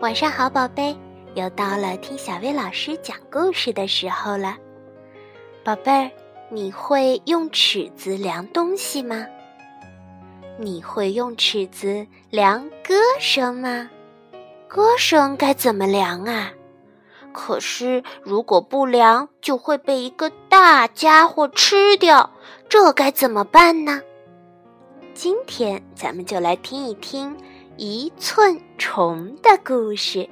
晚上好，宝贝，又到了听小薇老师讲故事的时候了。宝贝儿，你会用尺子量东西吗？你会用尺子量歌声吗？歌声该怎么量啊？可是如果不量，就会被一个大家伙吃掉，这该怎么办呢？今天咱们就来听一听一寸虫的故事。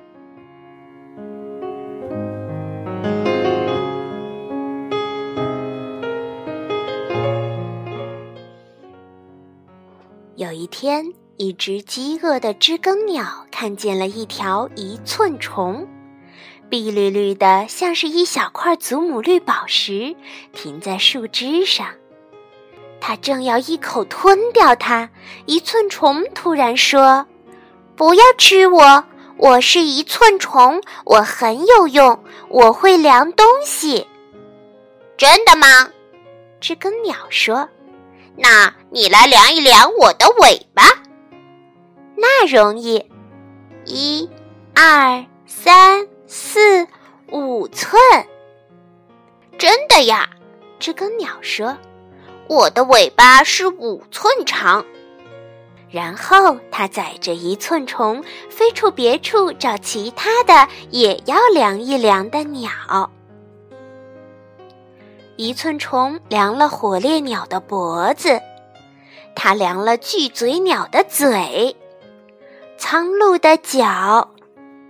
有一天，一只饥饿的知更鸟看见了一条一寸虫，碧绿绿的，像是一小块祖母绿宝石，停在树枝上。他正要一口吞掉它，一寸虫突然说：“不要吃我，我是一寸虫，我很有用，我会量东西。”真的吗？知更鸟说：“那你来量一量我的尾巴。”那容易，一、二、三、四、五寸。真的呀？知更鸟说。我的尾巴是五寸长，然后它载着一寸虫飞出别处，找其他的也要量一量的鸟。一寸虫量了火烈鸟的脖子，它量了巨嘴鸟的嘴，苍鹭的脚，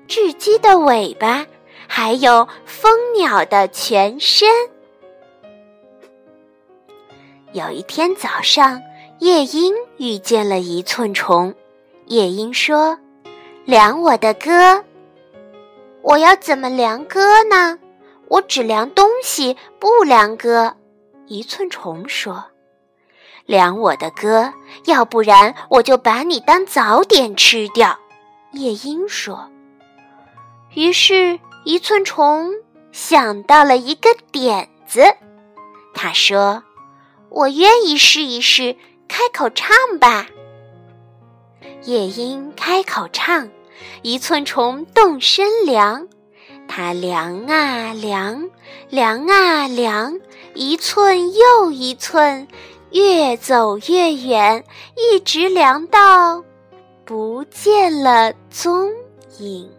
雉鸡的尾巴，还有蜂鸟的全身。有一天早上，夜莺遇见了一寸虫。夜莺说：“量我的歌。”我要怎么量歌呢？我只量东西，不量歌。一寸虫说：“量我的歌，要不然我就把你当早点吃掉。”夜莺说。于是，一寸虫想到了一个点子，他说。我愿意试一试，开口唱吧。夜莺开口唱，一寸虫动身量，它量啊量，量啊量，一寸又一寸，越走越远，一直量到不见了踪影。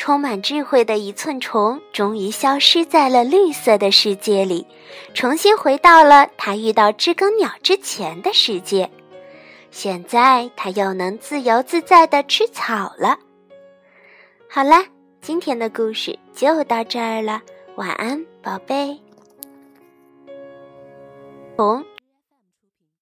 充满智慧的一寸虫终于消失在了绿色的世界里，重新回到了它遇到知更鸟之前的世界。现在它又能自由自在的吃草了。好啦，今天的故事就到这儿了，晚安，宝贝。虫